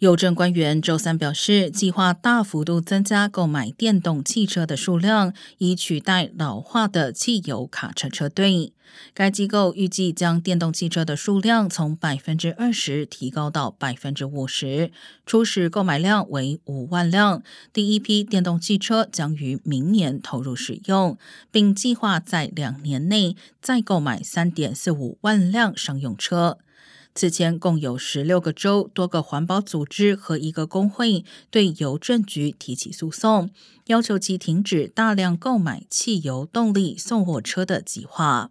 邮政官员周三表示，计划大幅度增加购买电动汽车的数量，以取代老化的汽油卡车车队。该机构预计将电动汽车的数量从百分之二十提高到百分之五十，初始购买量为五万辆。第一批电动汽车将于明年投入使用，并计划在两年内再购买三点四五万辆商用车。此前，共有十六个州、多个环保组织和一个工会对邮政局提起诉讼，要求其停止大量购买汽油动力送货车的计划。